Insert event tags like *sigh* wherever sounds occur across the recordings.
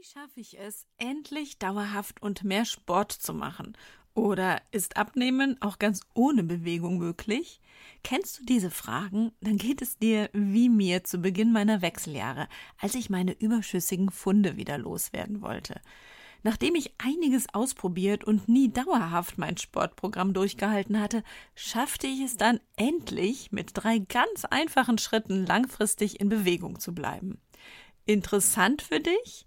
Wie schaffe ich es, endlich dauerhaft und mehr Sport zu machen? Oder ist Abnehmen auch ganz ohne Bewegung möglich? Kennst du diese Fragen? Dann geht es dir wie mir zu Beginn meiner Wechseljahre, als ich meine überschüssigen Funde wieder loswerden wollte. Nachdem ich einiges ausprobiert und nie dauerhaft mein Sportprogramm durchgehalten hatte, schaffte ich es dann endlich, mit drei ganz einfachen Schritten langfristig in Bewegung zu bleiben. Interessant für dich?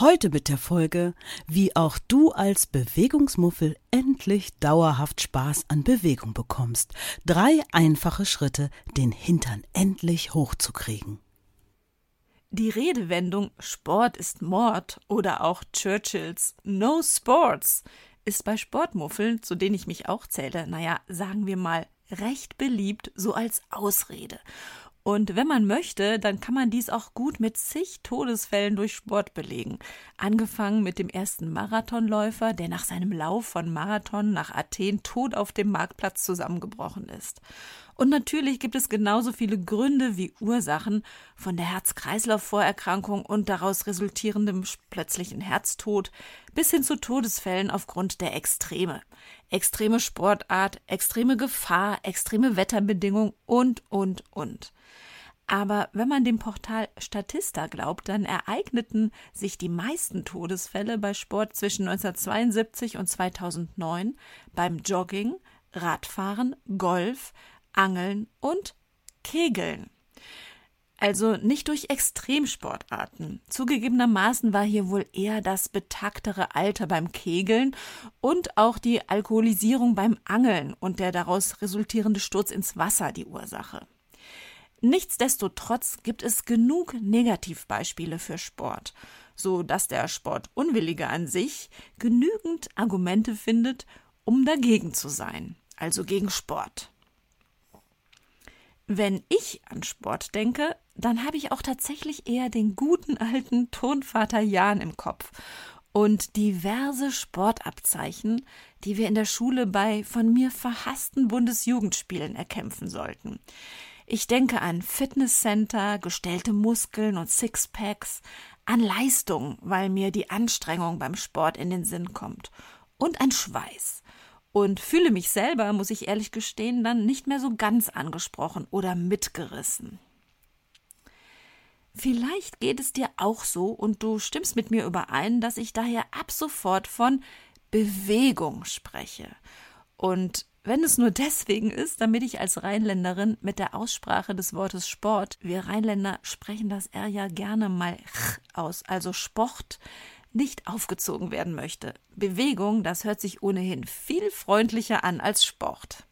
Heute mit der Folge, wie auch du als Bewegungsmuffel endlich dauerhaft Spaß an Bewegung bekommst. Drei einfache Schritte, den Hintern endlich hochzukriegen. Die Redewendung Sport ist Mord oder auch Churchills No Sports ist bei Sportmuffeln, zu denen ich mich auch zähle, naja, sagen wir mal, recht beliebt, so als Ausrede. Und wenn man möchte, dann kann man dies auch gut mit zig Todesfällen durch Sport belegen. Angefangen mit dem ersten Marathonläufer, der nach seinem Lauf von Marathon nach Athen tot auf dem Marktplatz zusammengebrochen ist. Und natürlich gibt es genauso viele Gründe wie Ursachen, von der Herz-Kreislauf-Vorerkrankung und daraus resultierendem plötzlichen Herztod bis hin zu Todesfällen aufgrund der Extreme. Extreme Sportart, extreme Gefahr, extreme Wetterbedingungen und, und, und. Aber wenn man dem Portal Statista glaubt, dann ereigneten sich die meisten Todesfälle bei Sport zwischen 1972 und 2009 beim Jogging, Radfahren, Golf, Angeln und Kegeln. Also nicht durch Extremsportarten. Zugegebenermaßen war hier wohl eher das betacktere Alter beim Kegeln und auch die Alkoholisierung beim Angeln und der daraus resultierende Sturz ins Wasser die Ursache. Nichtsdestotrotz gibt es genug Negativbeispiele für Sport, so dass der Sportunwillige an sich genügend Argumente findet, um dagegen zu sein, also gegen Sport. Wenn ich an Sport denke, dann habe ich auch tatsächlich eher den guten alten Turnvater Jan im Kopf und diverse Sportabzeichen, die wir in der Schule bei von mir verhassten Bundesjugendspielen erkämpfen sollten. Ich denke an Fitnesscenter, gestellte Muskeln und Sixpacks, an Leistung, weil mir die Anstrengung beim Sport in den Sinn kommt, und an Schweiß und fühle mich selber, muss ich ehrlich gestehen, dann nicht mehr so ganz angesprochen oder mitgerissen. Vielleicht geht es dir auch so und du stimmst mit mir überein, dass ich daher ab sofort von Bewegung spreche. Und wenn es nur deswegen ist, damit ich als Rheinländerin mit der Aussprache des Wortes Sport, wir Rheinländer sprechen das R ja gerne mal aus, also Sport, nicht aufgezogen werden möchte. Bewegung, das hört sich ohnehin viel freundlicher an als Sport.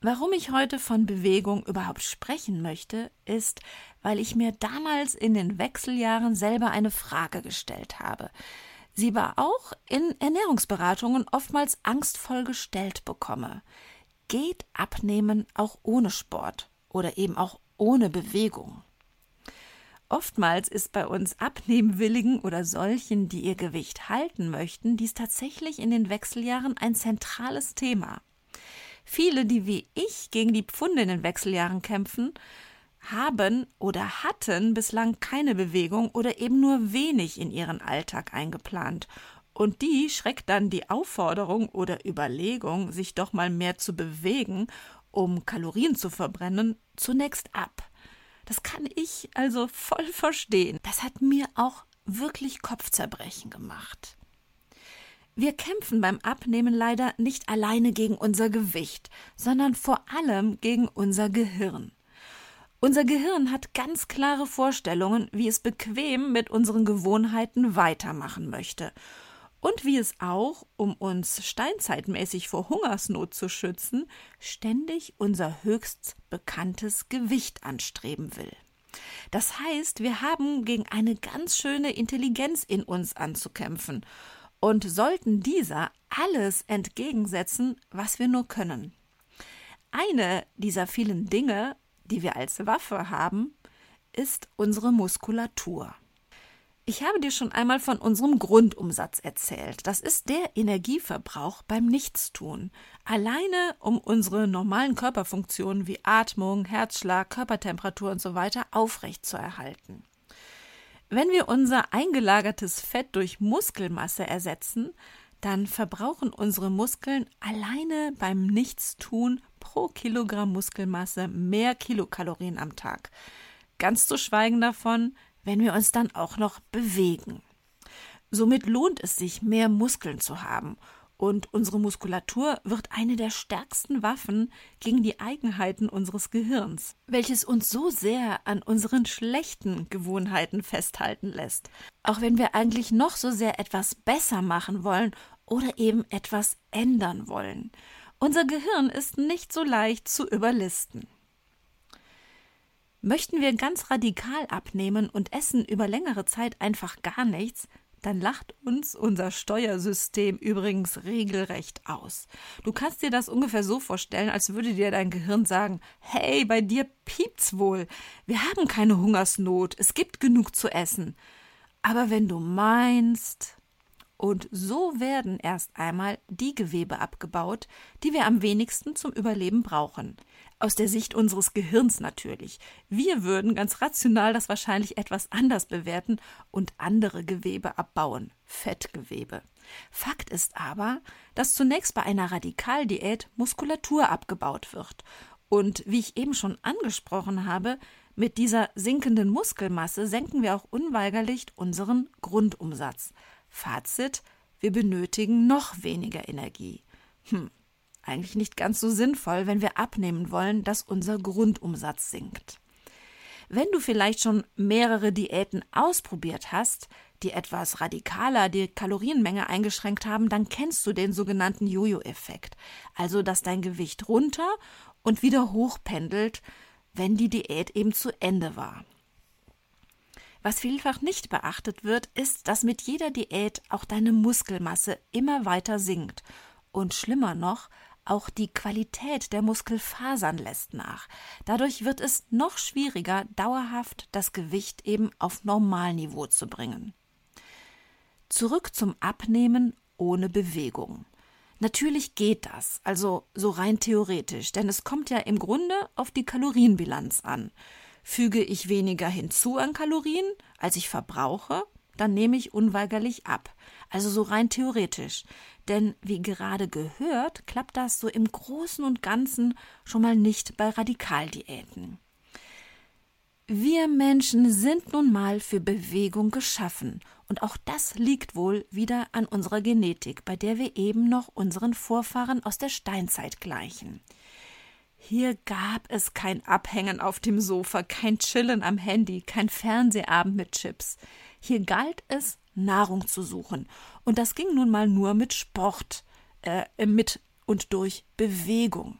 Warum ich heute von Bewegung überhaupt sprechen möchte, ist, weil ich mir damals in den Wechseljahren selber eine Frage gestellt habe. Sie war auch in Ernährungsberatungen oftmals angstvoll gestellt bekomme. Geht Abnehmen auch ohne Sport oder eben auch ohne Bewegung? Oftmals ist bei uns Abnehmwilligen oder solchen, die ihr Gewicht halten möchten, dies tatsächlich in den Wechseljahren ein zentrales Thema. Viele, die wie ich gegen die Pfunde in den Wechseljahren kämpfen, haben oder hatten bislang keine Bewegung oder eben nur wenig in ihren Alltag eingeplant. Und die schreckt dann die Aufforderung oder Überlegung, sich doch mal mehr zu bewegen, um Kalorien zu verbrennen, zunächst ab. Das kann ich also voll *laughs* verstehen. Das hat mir auch wirklich Kopfzerbrechen gemacht. Wir kämpfen beim Abnehmen leider nicht alleine gegen unser Gewicht, sondern vor allem gegen unser Gehirn. Unser Gehirn hat ganz klare Vorstellungen, wie es bequem mit unseren Gewohnheiten weitermachen möchte. und wie es auch, um uns steinzeitmäßig vor Hungersnot zu schützen, ständig unser höchst bekanntes Gewicht anstreben will. Das heißt, wir haben gegen eine ganz schöne Intelligenz in uns anzukämpfen und sollten dieser alles entgegensetzen, was wir nur können. Eine dieser vielen Dinge, die wir als Waffe haben, ist unsere Muskulatur. Ich habe dir schon einmal von unserem Grundumsatz erzählt. Das ist der Energieverbrauch beim Nichtstun. Alleine um unsere normalen Körperfunktionen wie Atmung, Herzschlag, Körpertemperatur und so weiter aufrechtzuerhalten. Wenn wir unser eingelagertes Fett durch Muskelmasse ersetzen, dann verbrauchen unsere Muskeln alleine beim Nichtstun pro Kilogramm Muskelmasse mehr Kilokalorien am Tag. Ganz zu schweigen davon, wenn wir uns dann auch noch bewegen. Somit lohnt es sich, mehr Muskeln zu haben, und unsere Muskulatur wird eine der stärksten Waffen gegen die Eigenheiten unseres Gehirns, welches uns so sehr an unseren schlechten Gewohnheiten festhalten lässt, auch wenn wir eigentlich noch so sehr etwas besser machen wollen oder eben etwas ändern wollen. Unser Gehirn ist nicht so leicht zu überlisten. Möchten wir ganz radikal abnehmen und essen über längere Zeit einfach gar nichts, dann lacht uns unser Steuersystem übrigens regelrecht aus. Du kannst dir das ungefähr so vorstellen, als würde dir dein Gehirn sagen, hey, bei dir piept's wohl. Wir haben keine Hungersnot, es gibt genug zu essen. Aber wenn du meinst, und so werden erst einmal die Gewebe abgebaut, die wir am wenigsten zum Überleben brauchen. Aus der Sicht unseres Gehirns natürlich. Wir würden ganz rational das wahrscheinlich etwas anders bewerten und andere Gewebe abbauen. Fettgewebe. Fakt ist aber, dass zunächst bei einer Radikaldiät Muskulatur abgebaut wird. Und wie ich eben schon angesprochen habe, mit dieser sinkenden Muskelmasse senken wir auch unweigerlich unseren Grundumsatz. Fazit: Wir benötigen noch weniger Energie. Hm, eigentlich nicht ganz so sinnvoll, wenn wir abnehmen wollen, dass unser Grundumsatz sinkt. Wenn du vielleicht schon mehrere Diäten ausprobiert hast, die etwas radikaler die Kalorienmenge eingeschränkt haben, dann kennst du den sogenannten Jojo-Effekt. Also, dass dein Gewicht runter und wieder hochpendelt, wenn die Diät eben zu Ende war. Was vielfach nicht beachtet wird, ist, dass mit jeder Diät auch deine Muskelmasse immer weiter sinkt. Und schlimmer noch, auch die Qualität der Muskelfasern lässt nach. Dadurch wird es noch schwieriger, dauerhaft das Gewicht eben auf Normalniveau zu bringen. Zurück zum Abnehmen ohne Bewegung. Natürlich geht das, also so rein theoretisch, denn es kommt ja im Grunde auf die Kalorienbilanz an. Füge ich weniger hinzu an Kalorien, als ich verbrauche, dann nehme ich unweigerlich ab. Also so rein theoretisch. Denn wie gerade gehört, klappt das so im Großen und Ganzen schon mal nicht bei Radikaldiäten. Wir Menschen sind nun mal für Bewegung geschaffen, und auch das liegt wohl wieder an unserer Genetik, bei der wir eben noch unseren Vorfahren aus der Steinzeit gleichen. Hier gab es kein Abhängen auf dem Sofa, kein Chillen am Handy, kein Fernsehabend mit Chips. Hier galt es, Nahrung zu suchen. Und das ging nun mal nur mit Sport, äh, mit und durch Bewegung.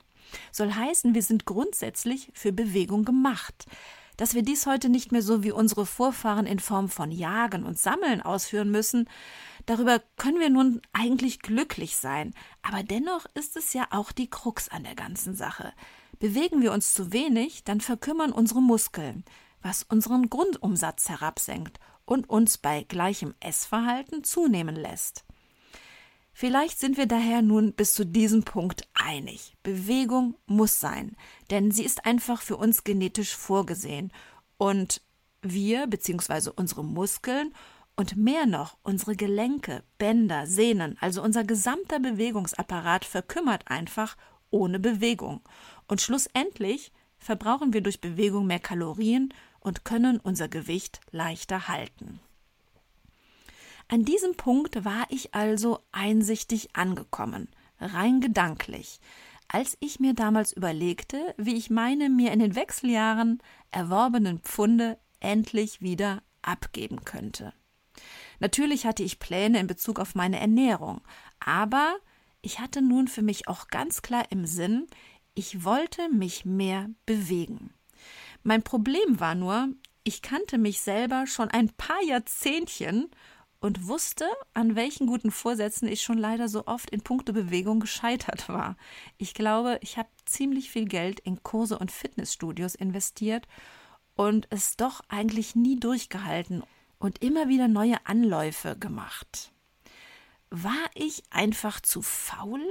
Soll heißen, wir sind grundsätzlich für Bewegung gemacht. Dass wir dies heute nicht mehr so wie unsere Vorfahren in Form von Jagen und Sammeln ausführen müssen, darüber können wir nun eigentlich glücklich sein. Aber dennoch ist es ja auch die Krux an der ganzen Sache. Bewegen wir uns zu wenig, dann verkümmern unsere Muskeln, was unseren Grundumsatz herabsenkt und uns bei gleichem Essverhalten zunehmen lässt. Vielleicht sind wir daher nun bis zu diesem Punkt einig. Bewegung muss sein, denn sie ist einfach für uns genetisch vorgesehen und wir bzw. unsere Muskeln und mehr noch unsere Gelenke, Bänder, Sehnen, also unser gesamter Bewegungsapparat verkümmert einfach ohne Bewegung. Und schlussendlich verbrauchen wir durch Bewegung mehr Kalorien und können unser Gewicht leichter halten. An diesem Punkt war ich also einsichtig angekommen, rein gedanklich, als ich mir damals überlegte, wie ich meine mir in den Wechseljahren erworbenen Pfunde endlich wieder abgeben könnte. Natürlich hatte ich Pläne in Bezug auf meine Ernährung, aber ich hatte nun für mich auch ganz klar im Sinn, ich wollte mich mehr bewegen. Mein Problem war nur, ich kannte mich selber schon ein paar Jahrzehntchen und wusste, an welchen guten Vorsätzen ich schon leider so oft in puncto Bewegung gescheitert war. Ich glaube, ich habe ziemlich viel Geld in Kurse und Fitnessstudios investiert und es doch eigentlich nie durchgehalten und immer wieder neue Anläufe gemacht. War ich einfach zu faul?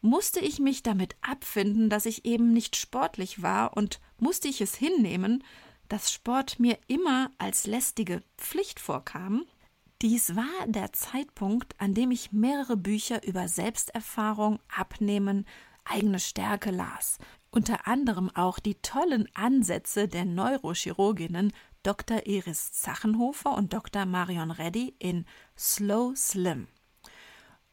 Musste ich mich damit abfinden, dass ich eben nicht sportlich war und musste ich es hinnehmen, dass Sport mir immer als lästige Pflicht vorkam? Dies war der Zeitpunkt, an dem ich mehrere Bücher über Selbsterfahrung, Abnehmen, eigene Stärke las. Unter anderem auch die tollen Ansätze der Neurochirurginnen Dr. Iris Zachenhofer und Dr. Marion Reddy in Slow Slim.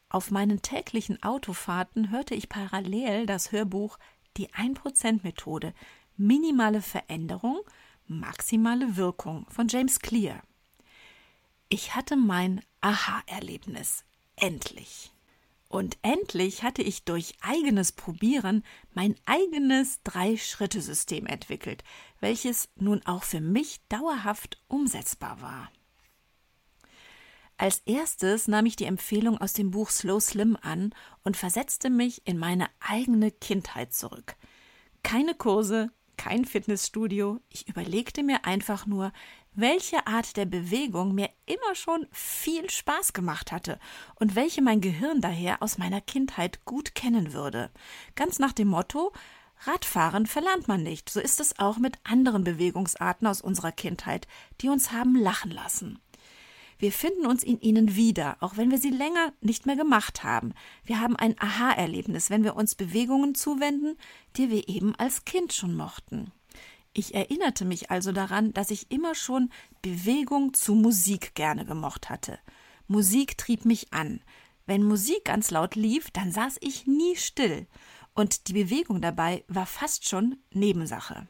Auf meinen täglichen Autofahrten hörte ich parallel das Hörbuch Die 1%-Methode Minimale Veränderung, maximale Wirkung von James Clear. Ich hatte mein Aha-Erlebnis. Endlich. Und endlich hatte ich durch eigenes Probieren mein eigenes Drei-Schritte-System entwickelt, welches nun auch für mich dauerhaft umsetzbar war. Als erstes nahm ich die Empfehlung aus dem Buch Slow Slim an und versetzte mich in meine eigene Kindheit zurück. Keine Kurse, kein Fitnessstudio, ich überlegte mir einfach nur, welche Art der Bewegung mir immer schon viel Spaß gemacht hatte und welche mein Gehirn daher aus meiner Kindheit gut kennen würde. Ganz nach dem Motto Radfahren verlernt man nicht, so ist es auch mit anderen Bewegungsarten aus unserer Kindheit, die uns haben lachen lassen. Wir finden uns in ihnen wieder, auch wenn wir sie länger nicht mehr gemacht haben. Wir haben ein Aha-Erlebnis, wenn wir uns Bewegungen zuwenden, die wir eben als Kind schon mochten. Ich erinnerte mich also daran, dass ich immer schon Bewegung zu Musik gerne gemocht hatte. Musik trieb mich an. Wenn Musik ganz laut lief, dann saß ich nie still, und die Bewegung dabei war fast schon Nebensache.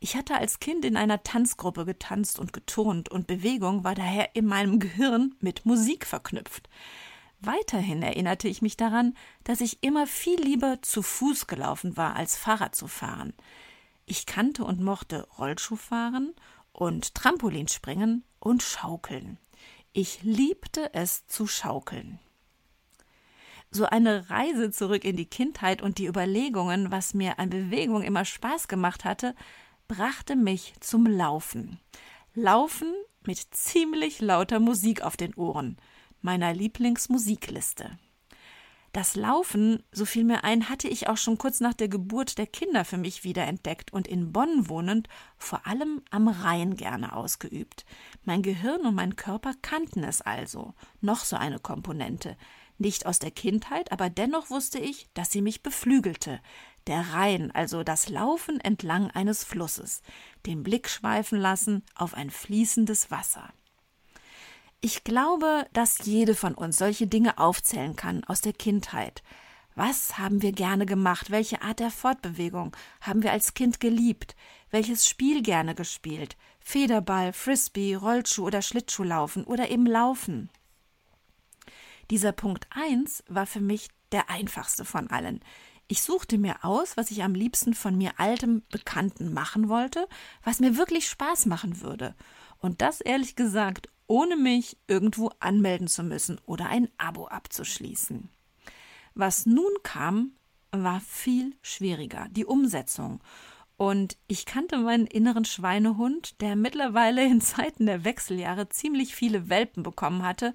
Ich hatte als Kind in einer Tanzgruppe getanzt und geturnt, und Bewegung war daher in meinem Gehirn mit Musik verknüpft. Weiterhin erinnerte ich mich daran, dass ich immer viel lieber zu Fuß gelaufen war, als Fahrrad zu fahren. Ich kannte und mochte Rollschuhfahren und Trampolinspringen und Schaukeln. Ich liebte es zu schaukeln. So eine Reise zurück in die Kindheit und die Überlegungen, was mir an Bewegung immer Spaß gemacht hatte, brachte mich zum Laufen. Laufen mit ziemlich lauter Musik auf den Ohren, meiner Lieblingsmusikliste. Das Laufen, so fiel mir ein, hatte ich auch schon kurz nach der Geburt der Kinder für mich wiederentdeckt und in Bonn wohnend vor allem am Rhein gerne ausgeübt. Mein Gehirn und mein Körper kannten es also. Noch so eine Komponente. Nicht aus der Kindheit, aber dennoch wusste ich, dass sie mich beflügelte. Der Rhein, also das Laufen entlang eines Flusses, den Blick schweifen lassen auf ein fließendes Wasser. Ich glaube, dass jede von uns solche Dinge aufzählen kann aus der Kindheit. Was haben wir gerne gemacht? Welche Art der Fortbewegung haben wir als Kind geliebt? Welches Spiel gerne gespielt? Federball, Frisbee, Rollschuh oder Schlittschuhlaufen oder eben Laufen? Dieser Punkt 1 war für mich der einfachste von allen. Ich suchte mir aus, was ich am liebsten von mir altem Bekannten machen wollte, was mir wirklich Spaß machen würde. Und das ehrlich gesagt ohne mich irgendwo anmelden zu müssen oder ein Abo abzuschließen. Was nun kam, war viel schwieriger, die Umsetzung. Und ich kannte meinen inneren Schweinehund, der mittlerweile in Zeiten der Wechseljahre ziemlich viele Welpen bekommen hatte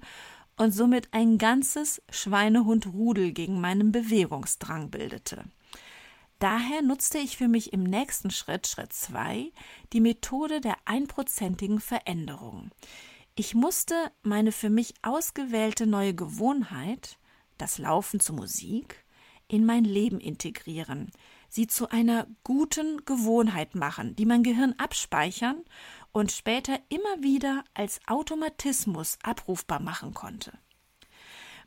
und somit ein ganzes Schweinehundrudel gegen meinen Bewegungsdrang bildete. Daher nutzte ich für mich im nächsten Schritt, Schritt 2, die Methode der einprozentigen Veränderung. Ich musste meine für mich ausgewählte neue Gewohnheit, das Laufen zur Musik, in mein Leben integrieren, sie zu einer guten Gewohnheit machen, die mein Gehirn abspeichern und später immer wieder als Automatismus abrufbar machen konnte.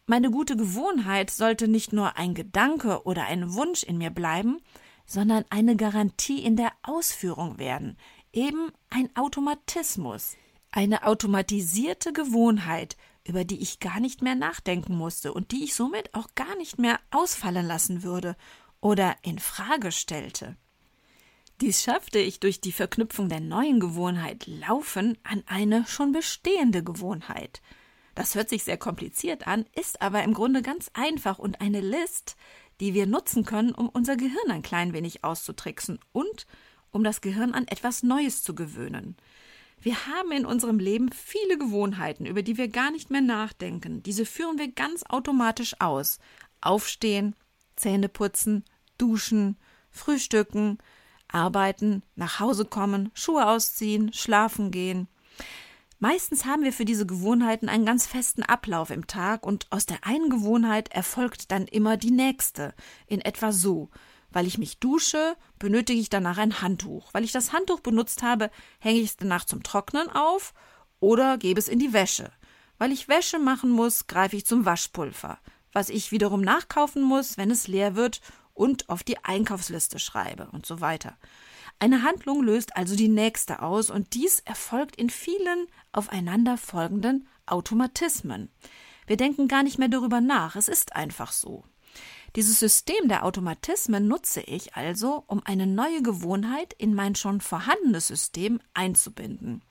Meine gute Gewohnheit sollte nicht nur ein Gedanke oder ein Wunsch in mir bleiben, sondern eine Garantie in der Ausführung werden, eben ein Automatismus, Eine automatisierte Gewohnheit, über die ich gar nicht mehr nachdenken musste und die ich somit auch gar nicht mehr ausfallen lassen würde oder in Frage stellte. Dies schaffte ich durch die Verknüpfung der neuen Gewohnheit Laufen an eine schon bestehende Gewohnheit. Das hört sich sehr kompliziert an, ist aber im Grunde ganz einfach und eine List, die wir nutzen können, um unser Gehirn ein klein wenig auszutricksen und um das Gehirn an etwas Neues zu gewöhnen. Wir haben in unserem Leben viele Gewohnheiten, über die wir gar nicht mehr nachdenken. Diese führen wir ganz automatisch aus. Aufstehen, Zähne putzen, duschen, frühstücken, arbeiten, nach Hause kommen, Schuhe ausziehen, schlafen gehen. Meistens haben wir für diese Gewohnheiten einen ganz festen Ablauf im Tag und aus der einen Gewohnheit erfolgt dann immer die nächste, in etwa so. Weil ich mich dusche, benötige ich danach ein Handtuch. Weil ich das Handtuch benutzt habe, hänge ich es danach zum Trocknen auf oder gebe es in die Wäsche. Weil ich Wäsche machen muss, greife ich zum Waschpulver, was ich wiederum nachkaufen muss, wenn es leer wird und auf die Einkaufsliste schreibe und so weiter. Eine Handlung löst also die nächste aus und dies erfolgt in vielen aufeinanderfolgenden Automatismen. Wir denken gar nicht mehr darüber nach, es ist einfach so. Dieses System der Automatismen nutze ich also, um eine neue Gewohnheit in mein schon vorhandenes System einzubinden.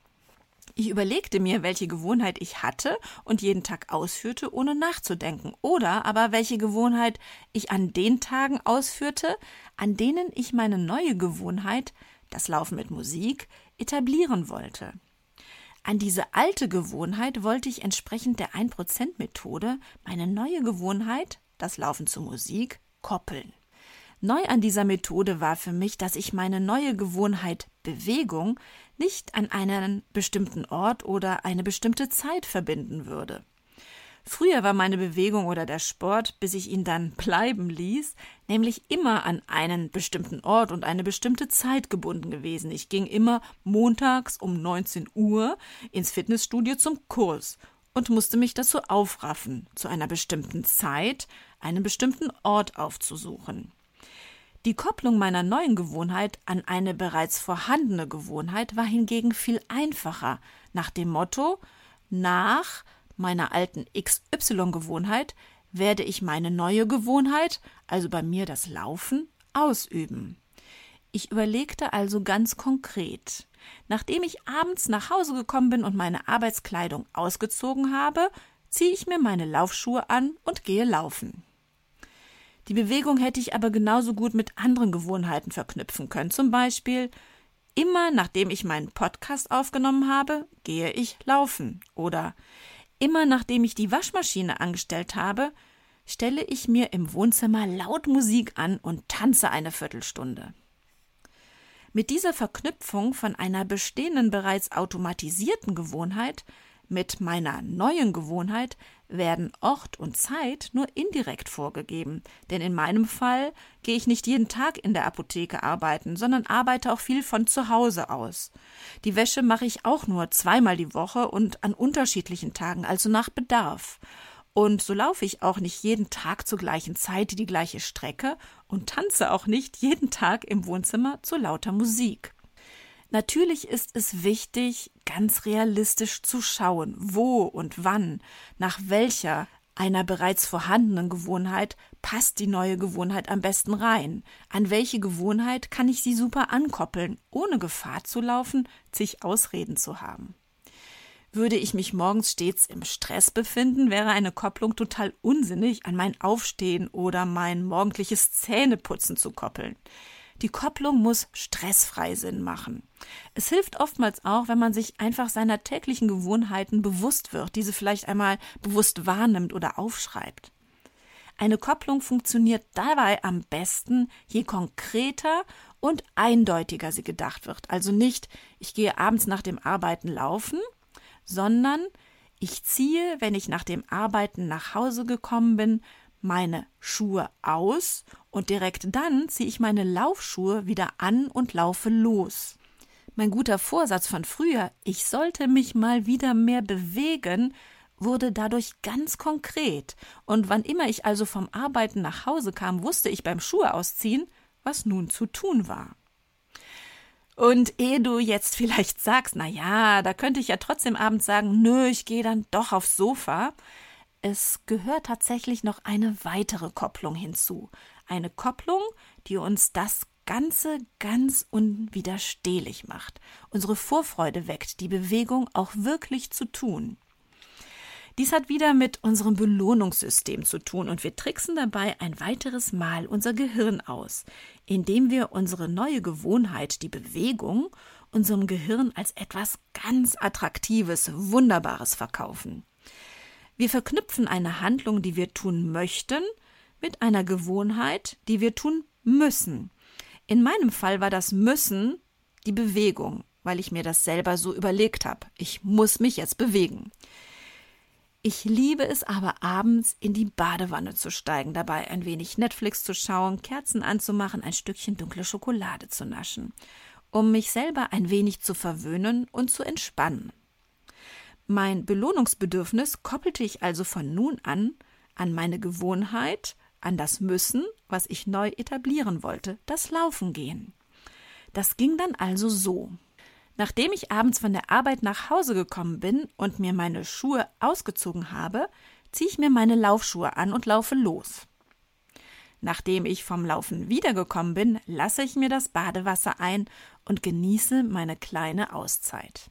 Ich überlegte mir, welche Gewohnheit ich hatte und jeden Tag ausführte, ohne nachzudenken, oder aber welche Gewohnheit ich an den Tagen ausführte, an denen ich meine neue Gewohnheit, das Laufen mit Musik, etablieren wollte. An diese alte Gewohnheit wollte ich entsprechend der 1%-Methode meine neue Gewohnheit, das Laufen zu Musik, koppeln. Neu an dieser Methode war für mich, dass ich meine neue Gewohnheit Bewegung nicht an einen bestimmten Ort oder eine bestimmte Zeit verbinden würde. Früher war meine Bewegung oder der Sport, bis ich ihn dann bleiben ließ, nämlich immer an einen bestimmten Ort und eine bestimmte Zeit gebunden gewesen. Ich ging immer montags um 19 Uhr ins Fitnessstudio zum Kurs und musste mich dazu aufraffen, zu einer bestimmten Zeit einen bestimmten Ort aufzusuchen. Die Kopplung meiner neuen Gewohnheit an eine bereits vorhandene Gewohnheit war hingegen viel einfacher, nach dem Motto nach meiner alten XY-Gewohnheit werde ich meine neue Gewohnheit, also bei mir das Laufen, ausüben. Ich überlegte also ganz konkret. Nachdem ich abends nach Hause gekommen bin und meine Arbeitskleidung ausgezogen habe, ziehe ich mir meine Laufschuhe an und gehe laufen. Die Bewegung hätte ich aber genauso gut mit anderen Gewohnheiten verknüpfen können. Zum Beispiel, immer nachdem ich meinen Podcast aufgenommen habe, gehe ich laufen. Oder immer nachdem ich die Waschmaschine angestellt habe, stelle ich mir im Wohnzimmer laut Musik an und tanze eine Viertelstunde. Mit dieser Verknüpfung von einer bestehenden bereits automatisierten Gewohnheit mit meiner neuen Gewohnheit werden Ort und Zeit nur indirekt vorgegeben, denn in meinem Fall gehe ich nicht jeden Tag in der Apotheke arbeiten, sondern arbeite auch viel von zu Hause aus. Die Wäsche mache ich auch nur zweimal die Woche und an unterschiedlichen Tagen, also nach Bedarf. Und so laufe ich auch nicht jeden Tag zur gleichen Zeit die gleiche Strecke und tanze auch nicht jeden Tag im Wohnzimmer zu lauter Musik. Natürlich ist es wichtig, ganz realistisch zu schauen, wo und wann, nach welcher einer bereits vorhandenen Gewohnheit passt die neue Gewohnheit am besten rein? An welche Gewohnheit kann ich sie super ankoppeln, ohne Gefahr zu laufen, zig Ausreden zu haben? Würde ich mich morgens stets im Stress befinden, wäre eine Kopplung total unsinnig, an mein Aufstehen oder mein morgendliches Zähneputzen zu koppeln. Die Kopplung muss stressfrei Sinn machen. Es hilft oftmals auch, wenn man sich einfach seiner täglichen Gewohnheiten bewusst wird, diese vielleicht einmal bewusst wahrnimmt oder aufschreibt. Eine Kopplung funktioniert dabei am besten, je konkreter und eindeutiger sie gedacht wird. Also nicht, ich gehe abends nach dem Arbeiten laufen, sondern ich ziehe, wenn ich nach dem Arbeiten nach Hause gekommen bin, meine Schuhe aus und direkt dann ziehe ich meine Laufschuhe wieder an und laufe los. Mein guter Vorsatz von früher, ich sollte mich mal wieder mehr bewegen, wurde dadurch ganz konkret, und wann immer ich also vom Arbeiten nach Hause kam, wusste ich beim Schuhe ausziehen, was nun zu tun war. Und ehe du jetzt vielleicht sagst, na ja, da könnte ich ja trotzdem abends sagen, nö, ich gehe dann doch aufs Sofa. Es gehört tatsächlich noch eine weitere Kopplung hinzu. Eine Kopplung, die uns das Ganze ganz unwiderstehlich macht, unsere Vorfreude weckt, die Bewegung auch wirklich zu tun. Dies hat wieder mit unserem Belohnungssystem zu tun und wir tricksen dabei ein weiteres Mal unser Gehirn aus, indem wir unsere neue Gewohnheit, die Bewegung, unserem Gehirn als etwas ganz Attraktives, Wunderbares verkaufen. Wir verknüpfen eine Handlung, die wir tun möchten, mit einer Gewohnheit, die wir tun müssen. In meinem Fall war das Müssen die Bewegung, weil ich mir das selber so überlegt habe. Ich muss mich jetzt bewegen. Ich liebe es aber abends in die Badewanne zu steigen, dabei ein wenig Netflix zu schauen, Kerzen anzumachen, ein Stückchen dunkle Schokolade zu naschen, um mich selber ein wenig zu verwöhnen und zu entspannen. Mein Belohnungsbedürfnis koppelte ich also von nun an an meine Gewohnheit, an das Müssen, was ich neu etablieren wollte, das Laufen gehen. Das ging dann also so. Nachdem ich abends von der Arbeit nach Hause gekommen bin und mir meine Schuhe ausgezogen habe, ziehe ich mir meine Laufschuhe an und laufe los. Nachdem ich vom Laufen wiedergekommen bin, lasse ich mir das Badewasser ein und genieße meine kleine Auszeit.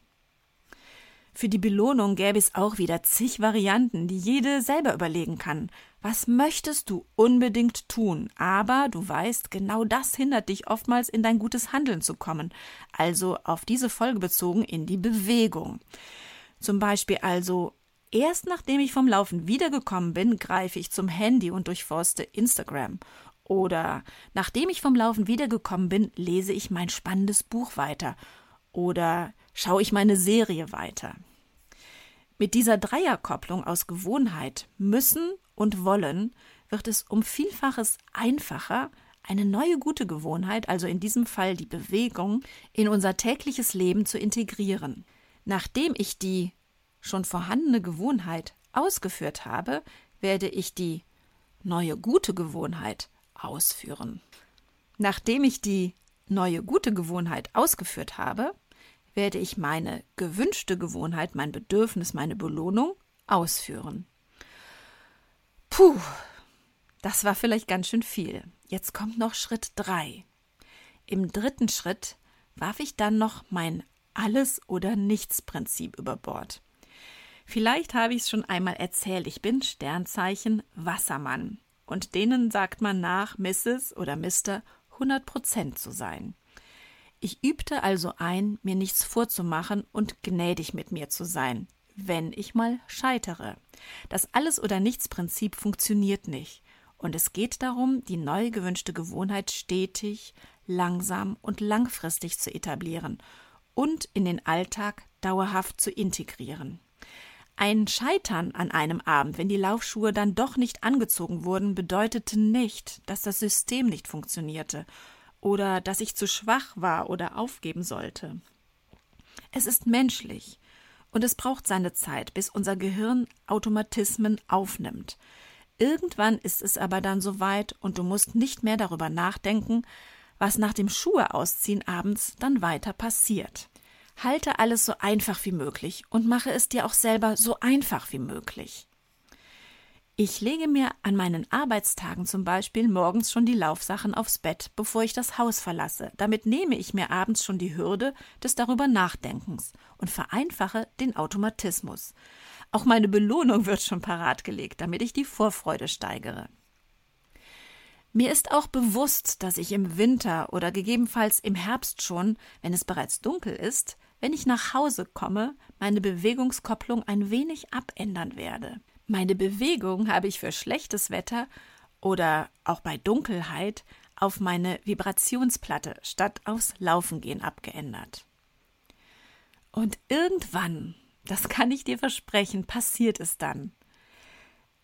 Für die Belohnung gäbe es auch wieder zig Varianten, die jede selber überlegen kann. Was möchtest du unbedingt tun? Aber du weißt, genau das hindert dich oftmals in dein gutes Handeln zu kommen. Also auf diese Folge bezogen in die Bewegung. Zum Beispiel also, erst nachdem ich vom Laufen wiedergekommen bin, greife ich zum Handy und durchforste Instagram. Oder nachdem ich vom Laufen wiedergekommen bin, lese ich mein spannendes Buch weiter. Oder schaue ich meine Serie weiter. Mit dieser Dreierkopplung aus Gewohnheit, müssen und wollen wird es um Vielfaches einfacher, eine neue gute Gewohnheit, also in diesem Fall die Bewegung, in unser tägliches Leben zu integrieren. Nachdem ich die schon vorhandene Gewohnheit ausgeführt habe, werde ich die neue gute Gewohnheit ausführen. Nachdem ich die neue gute Gewohnheit ausgeführt habe, werde ich meine gewünschte Gewohnheit, mein Bedürfnis, meine Belohnung ausführen. Puh, das war vielleicht ganz schön viel. Jetzt kommt noch Schritt drei. Im dritten Schritt warf ich dann noch mein Alles- oder Nichts-Prinzip über Bord. Vielleicht habe ich es schon einmal erzählt, ich bin Sternzeichen Wassermann. Und denen sagt man nach, Mrs. oder Mr. 100 Prozent zu sein. Ich übte also ein, mir nichts vorzumachen und gnädig mit mir zu sein, wenn ich mal scheitere. Das Alles- oder Nichts-Prinzip funktioniert nicht. Und es geht darum, die neu gewünschte Gewohnheit stetig, langsam und langfristig zu etablieren und in den Alltag dauerhaft zu integrieren. Ein Scheitern an einem Abend, wenn die Laufschuhe dann doch nicht angezogen wurden, bedeutete nicht, dass das System nicht funktionierte oder dass ich zu schwach war oder aufgeben sollte. Es ist menschlich und es braucht seine Zeit, bis unser Gehirn Automatismen aufnimmt. Irgendwann ist es aber dann soweit und du musst nicht mehr darüber nachdenken, was nach dem Schuhe ausziehen abends dann weiter passiert. Halte alles so einfach wie möglich und mache es dir auch selber so einfach wie möglich. Ich lege mir an meinen Arbeitstagen zum Beispiel morgens schon die Laufsachen aufs Bett, bevor ich das Haus verlasse. Damit nehme ich mir abends schon die Hürde des darüber Nachdenkens und vereinfache den Automatismus. Auch meine Belohnung wird schon parat gelegt, damit ich die Vorfreude steigere. Mir ist auch bewusst, dass ich im Winter oder gegebenenfalls im Herbst schon, wenn es bereits dunkel ist, wenn ich nach Hause komme, meine Bewegungskopplung ein wenig abändern werde. Meine Bewegung habe ich für schlechtes Wetter oder auch bei Dunkelheit auf meine Vibrationsplatte statt aufs Laufengehen abgeändert. Und irgendwann, das kann ich dir versprechen, passiert es dann.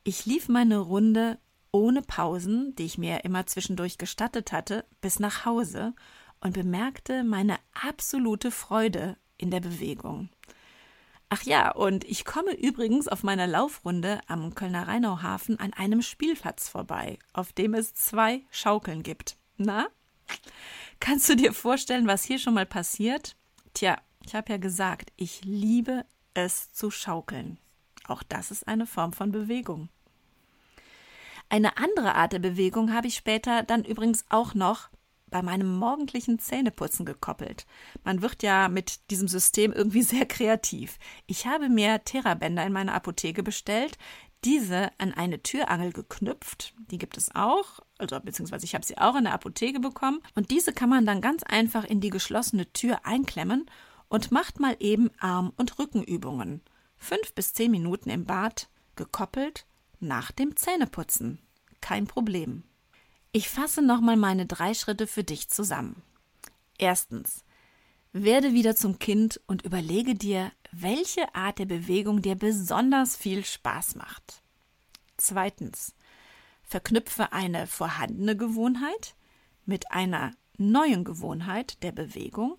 Ich lief meine Runde ohne Pausen, die ich mir immer zwischendurch gestattet hatte, bis nach Hause und bemerkte meine absolute Freude in der Bewegung. Ach ja, und ich komme übrigens auf meiner Laufrunde am Kölner Rheinauhafen an einem Spielplatz vorbei, auf dem es zwei Schaukeln gibt. Na? Kannst du dir vorstellen, was hier schon mal passiert? Tja, ich habe ja gesagt, ich liebe es zu schaukeln. Auch das ist eine Form von Bewegung. Eine andere Art der Bewegung habe ich später dann übrigens auch noch bei meinem morgendlichen Zähneputzen gekoppelt. Man wird ja mit diesem System irgendwie *laughs* sehr kreativ. Ich habe mir Therabänder in meiner Apotheke bestellt, diese an eine Türangel geknüpft. Die gibt es auch, also beziehungsweise ich habe sie auch in der Apotheke bekommen. Und diese kann man dann ganz einfach in die geschlossene Tür einklemmen und macht mal eben Arm- und Rückenübungen. Fünf bis zehn Minuten im Bad, gekoppelt, nach dem Zähneputzen. Kein Problem. Ich fasse nochmal meine drei Schritte für dich zusammen. Erstens. Werde wieder zum Kind und überlege dir, welche Art der Bewegung dir besonders viel Spaß macht. Zweitens. Verknüpfe eine vorhandene Gewohnheit mit einer neuen Gewohnheit der Bewegung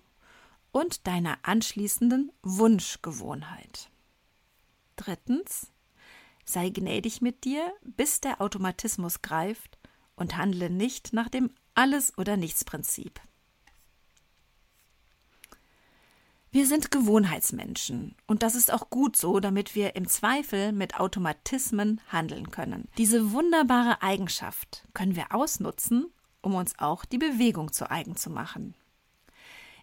und deiner anschließenden Wunschgewohnheit. Drittens. Sei gnädig mit dir, bis der Automatismus greift und handle nicht nach dem Alles- oder Nichts-Prinzip. Wir sind Gewohnheitsmenschen und das ist auch gut so, damit wir im Zweifel mit Automatismen handeln können. Diese wunderbare Eigenschaft können wir ausnutzen, um uns auch die Bewegung zu eigen zu machen.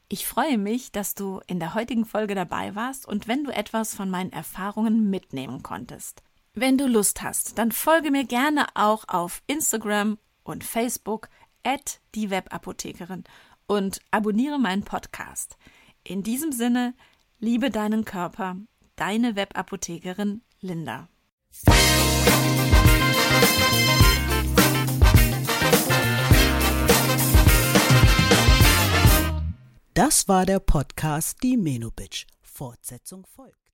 Ich freue mich, dass du in der heutigen Folge dabei warst und wenn du etwas von meinen Erfahrungen mitnehmen konntest. Wenn du Lust hast, dann folge mir gerne auch auf Instagram und Facebook at die Webapothekerin und abonniere meinen Podcast. In diesem Sinne, liebe deinen Körper, deine Webapothekerin Linda. Das war der Podcast Die Menobitch. Fortsetzung folgt.